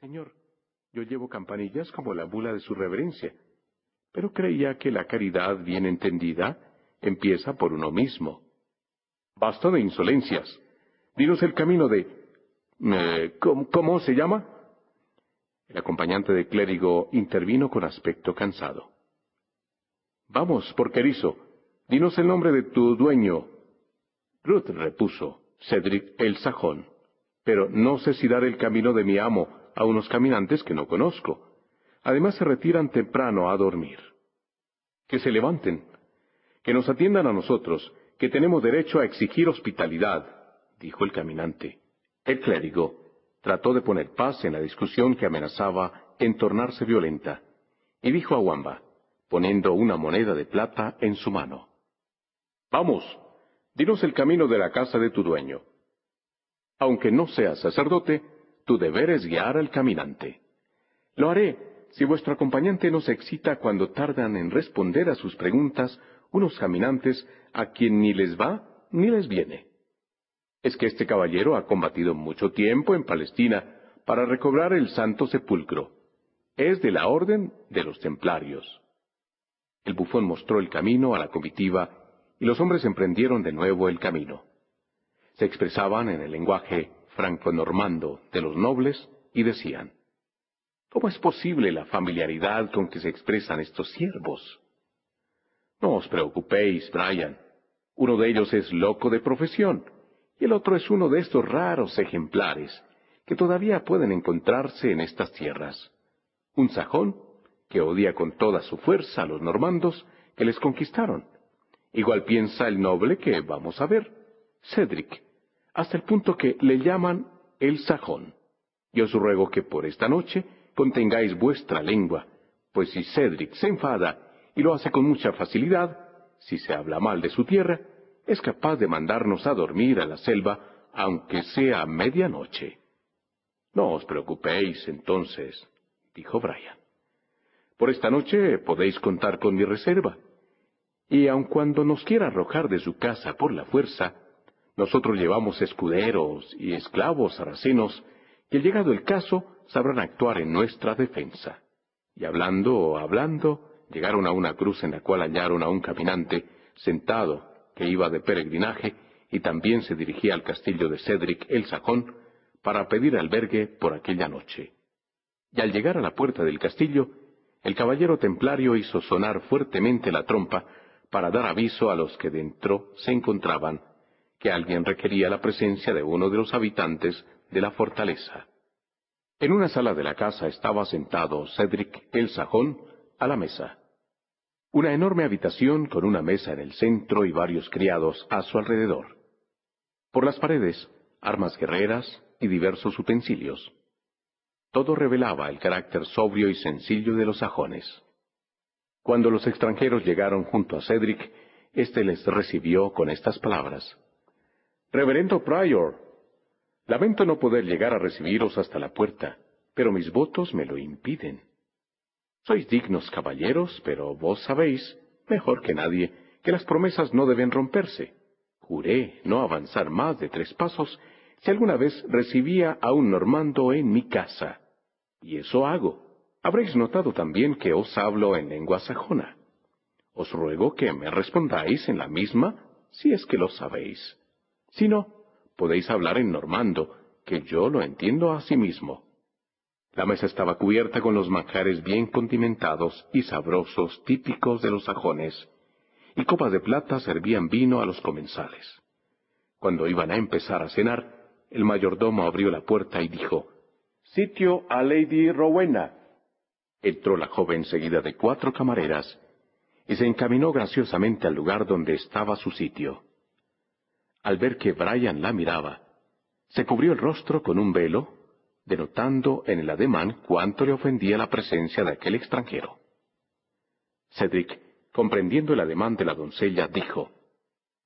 Señor, yo llevo campanillas como la bula de su reverencia, pero creía que la caridad bien entendida empieza por uno mismo. Basta de insolencias. Dinos el camino de... Eh, ¿cómo, se llama? El acompañante de clérigo intervino con aspecto cansado. Vamos, porquerizo, dinos el nombre de tu dueño. Ruth repuso, Cedric el Sajón, pero no sé si dar el camino de mi amo a unos caminantes que no conozco. Además se retiran temprano a dormir. Que se levanten, que nos atiendan a nosotros, que tenemos derecho a exigir hospitalidad, dijo el caminante. El clérigo trató de poner paz en la discusión que amenazaba en tornarse violenta, y dijo a Wamba, poniendo una moneda de plata en su mano. Vamos, dinos el camino de la casa de tu dueño. Aunque no seas sacerdote, tu deber es guiar al caminante. Lo haré si vuestro acompañante no se excita cuando tardan en responder a sus preguntas unos caminantes a quien ni les va ni les viene. Es que este caballero ha combatido mucho tiempo en Palestina para recobrar el Santo Sepulcro. Es de la orden de los templarios. El bufón mostró el camino a la comitiva y los hombres emprendieron de nuevo el camino. Se expresaban en el lenguaje franco-normando de los nobles y decían, ¿Cómo es posible la familiaridad con que se expresan estos siervos? No os preocupéis, Brian. Uno de ellos es loco de profesión y el otro es uno de estos raros ejemplares que todavía pueden encontrarse en estas tierras. Un sajón que odia con toda su fuerza a los normandos que les conquistaron. Igual piensa el noble que vamos a ver, Cedric, hasta el punto que le llaman el sajón. Y os ruego que por esta noche contengáis vuestra lengua, pues si Cedric se enfada y lo hace con mucha facilidad, si se habla mal de su tierra, es capaz de mandarnos a dormir a la selva, aunque sea medianoche. No os preocupéis entonces, dijo Brian. Por esta noche podéis contar con mi reserva. Y aun cuando nos quiera arrojar de su casa por la fuerza, nosotros llevamos escuderos y esclavos sarracenos que llegado el caso sabrán actuar en nuestra defensa. Y hablando, hablando, llegaron a una cruz en la cual hallaron a un caminante sentado que iba de peregrinaje y también se dirigía al castillo de Cedric el Sajón para pedir albergue por aquella noche. Y al llegar a la puerta del castillo, el caballero templario hizo sonar fuertemente la trompa para dar aviso a los que dentro se encontraban que alguien requería la presencia de uno de los habitantes de la fortaleza. En una sala de la casa estaba sentado Cedric el Sajón a la mesa. Una enorme habitación con una mesa en el centro y varios criados a su alrededor. Por las paredes, armas guerreras y diversos utensilios. Todo revelaba el carácter sobrio y sencillo de los sajones. Cuando los extranjeros llegaron junto a Cedric, éste les recibió con estas palabras. Reverendo Prior, lamento no poder llegar a recibiros hasta la puerta, pero mis votos me lo impiden. Sois dignos caballeros, pero vos sabéis, mejor que nadie, que las promesas no deben romperse. Juré no avanzar más de tres pasos si alguna vez recibía a un normando en mi casa. Y eso hago. Habréis notado también que os hablo en lengua sajona. Os ruego que me respondáis en la misma, si es que lo sabéis. Si no, podéis hablar en normando, que yo lo entiendo a sí mismo. La mesa estaba cubierta con los manjares bien condimentados y sabrosos típicos de los sajones, y copas de plata servían vino a los comensales. Cuando iban a empezar a cenar, el mayordomo abrió la puerta y dijo, Sitio a Lady Rowena. Entró la joven seguida de cuatro camareras y se encaminó graciosamente al lugar donde estaba su sitio. Al ver que Brian la miraba, se cubrió el rostro con un velo, denotando en el ademán cuánto le ofendía la presencia de aquel extranjero. Cedric, comprendiendo el ademán de la doncella, dijo,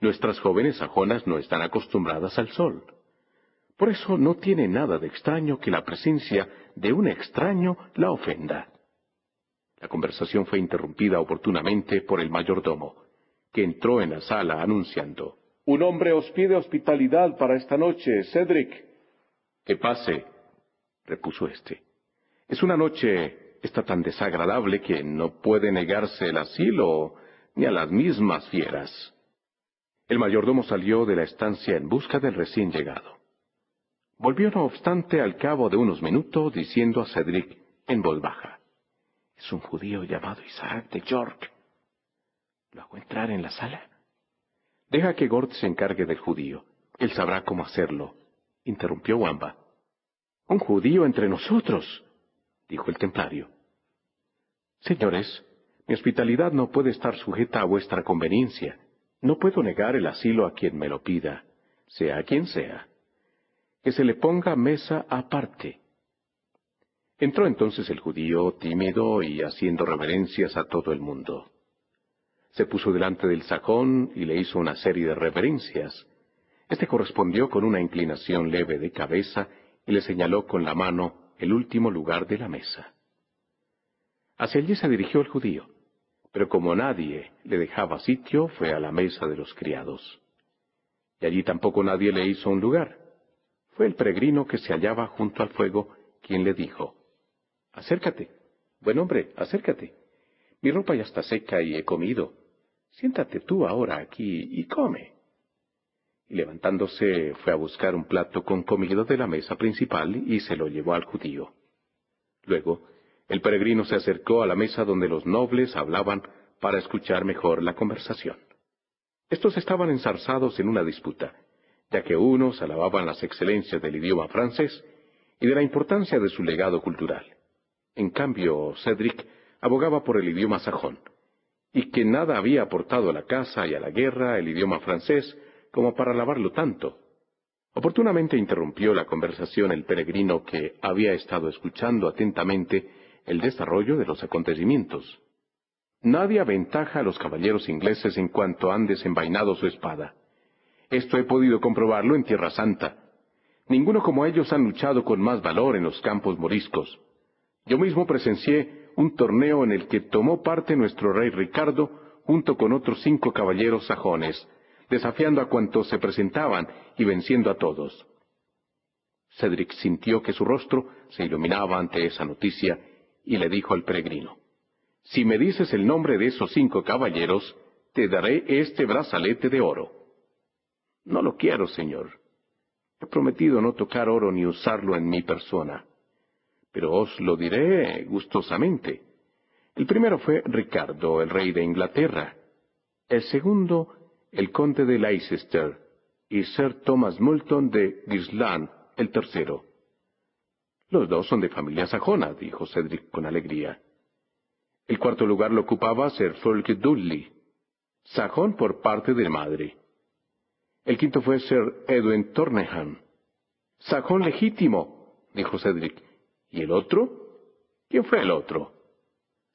Nuestras jóvenes sajonas no están acostumbradas al sol. Por eso no tiene nada de extraño que la presencia de un extraño la ofenda. La conversación fue interrumpida oportunamente por el mayordomo, que entró en la sala anunciando, Un hombre os pide hospitalidad para esta noche, Cedric. Que pase, repuso éste. Es una noche esta tan desagradable que no puede negarse el asilo ni a las mismas fieras. El mayordomo salió de la estancia en busca del recién llegado. Volvió, no obstante, al cabo de unos minutos, diciendo a Cedric en voz baja, Es un judío llamado Isaac de York. ¿Lo hago entrar en la sala? Deja que Gord se encargue del judío. Él sabrá cómo hacerlo, interrumpió Wamba. Un judío entre nosotros, dijo el templario. Señores, mi hospitalidad no puede estar sujeta a vuestra conveniencia. No puedo negar el asilo a quien me lo pida, sea quien sea. Que se le ponga mesa aparte. Entró entonces el judío, tímido y haciendo reverencias a todo el mundo. Se puso delante del sajón y le hizo una serie de reverencias. Este correspondió con una inclinación leve de cabeza y le señaló con la mano el último lugar de la mesa. Hacia allí se dirigió el judío pero como nadie le dejaba sitio, fue a la mesa de los criados. Y allí tampoco nadie le hizo un lugar. Fue el peregrino que se hallaba junto al fuego quien le dijo, Acércate, buen hombre, acércate. Mi ropa ya está seca y he comido. Siéntate tú ahora aquí y come. Y levantándose fue a buscar un plato con comida de la mesa principal y se lo llevó al judío. Luego el peregrino se acercó a la mesa donde los nobles hablaban para escuchar mejor la conversación. Estos estaban enzarzados en una disputa, ya que unos alababan las excelencias del idioma francés y de la importancia de su legado cultural. En cambio, Cedric abogaba por el idioma sajón, y que nada había aportado a la caza y a la guerra el idioma francés como para alabarlo tanto. Oportunamente interrumpió la conversación el peregrino que había estado escuchando atentamente el desarrollo de los acontecimientos. Nadie aventaja a los caballeros ingleses en cuanto han desenvainado su espada. Esto he podido comprobarlo en Tierra Santa. Ninguno como ellos han luchado con más valor en los campos moriscos. Yo mismo presencié un torneo en el que tomó parte nuestro rey Ricardo junto con otros cinco caballeros sajones, desafiando a cuantos se presentaban y venciendo a todos. Cedric sintió que su rostro se iluminaba ante esa noticia y le dijo al peregrino, Si me dices el nombre de esos cinco caballeros, te daré este brazalete de oro. No lo quiero, señor. He prometido no tocar oro ni usarlo en mi persona, pero os lo diré gustosamente. El primero fue Ricardo, el rey de Inglaterra. El segundo, el conde de Leicester, y Sir Thomas Moulton de Gisland, el tercero. Los dos son de familia sajona, dijo Cedric con alegría. El cuarto lugar lo ocupaba Sir Fulk Dudley, sajón por parte de madre. El quinto fue Sir Edwin Torneham. Sajón legítimo, dijo Cedric. ¿Y el otro? ¿Quién fue el otro?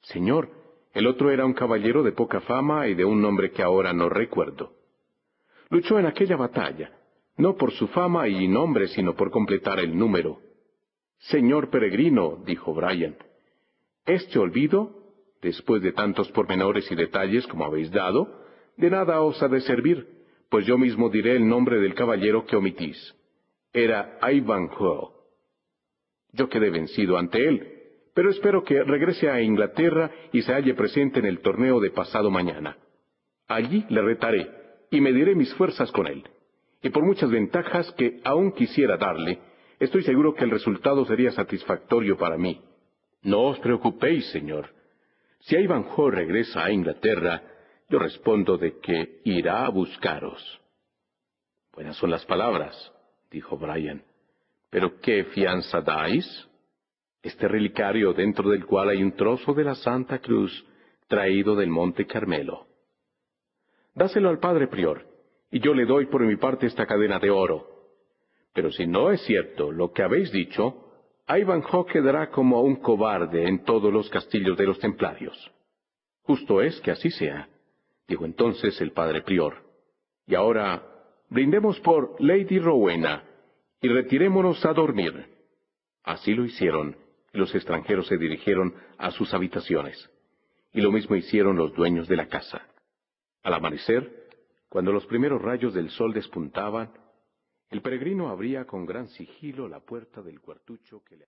Señor, el otro era un caballero de poca fama y de un nombre que ahora no recuerdo. Luchó en aquella batalla, no por su fama y nombre, sino por completar el número. Señor peregrino, dijo Brian, este olvido, después de tantos pormenores y detalles como habéis dado, de nada os ha de servir, pues yo mismo diré el nombre del caballero que omitís. Era Ivanhoe. Yo quedé vencido ante él, pero espero que regrese a Inglaterra y se halle presente en el torneo de pasado mañana. Allí le retaré y mediré mis fuerzas con él. Y por muchas ventajas que aún quisiera darle, Estoy seguro que el resultado sería satisfactorio para mí. No os preocupéis, señor. Si Ivanhoe regresa a Inglaterra, yo respondo de que irá a buscaros. Buenas son las palabras, dijo Brian. Pero ¿qué fianza dais? Este relicario dentro del cual hay un trozo de la Santa Cruz traído del Monte Carmelo. Dáselo al padre prior, y yo le doy por mi parte esta cadena de oro. Pero si no es cierto lo que habéis dicho, Ivanhoe quedará como un cobarde en todos los castillos de los templarios. Justo es que así sea, dijo entonces el padre prior. Y ahora brindemos por Lady Rowena y retirémonos a dormir. Así lo hicieron, y los extranjeros se dirigieron a sus habitaciones. Y lo mismo hicieron los dueños de la casa. Al amanecer, cuando los primeros rayos del sol despuntaban, el peregrino abría con gran sigilo la puerta del cuartucho que le